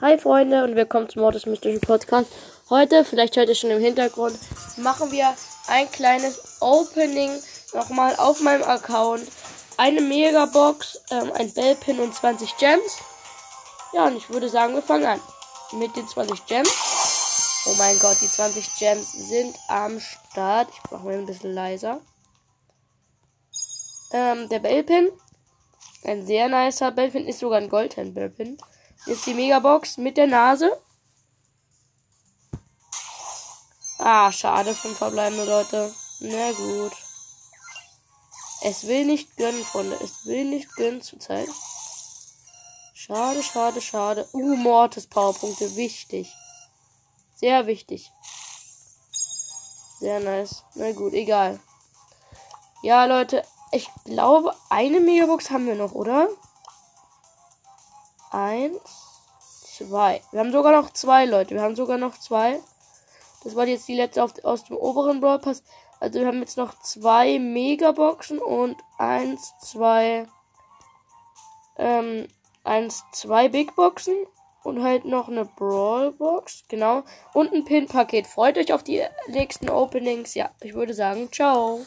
Hi Freunde und willkommen zum Mortis Mystery Podcast. Heute, vielleicht hört ihr schon im Hintergrund, machen wir ein kleines Opening nochmal auf meinem Account. Eine Megabox, ähm, ein Bellpin und 20 Gems. Ja, und ich würde sagen, wir fangen an mit den 20 Gems. Oh mein Gott, die 20 Gems sind am Start. Ich mache mal ein bisschen leiser. Ähm, der Bellpin. Ein sehr nicer Bellpin. Ist sogar ein Goldhand Bellpin. Jetzt die Megabox mit der Nase. Ah, schade. Fünf verbleibende Leute. Na gut. Es will nicht gönnen, Freunde. Es will nicht gönnen zurzeit. Schade, schade, schade. Uh, Mortis Powerpunkte. Wichtig. Sehr wichtig. Sehr nice. Na gut, egal. Ja, Leute. Ich glaube, eine Megabox haben wir noch, oder? Eins, zwei. Wir haben sogar noch zwei, Leute. Wir haben sogar noch zwei. Das war jetzt die letzte aus dem oberen Brawl Pass. Also wir haben jetzt noch zwei Megaboxen und eins, zwei, ähm, eins, zwei Big Boxen und halt noch eine Brawl Box, genau. Und ein Pin-Paket. Freut euch auf die nächsten Openings. Ja, ich würde sagen, ciao.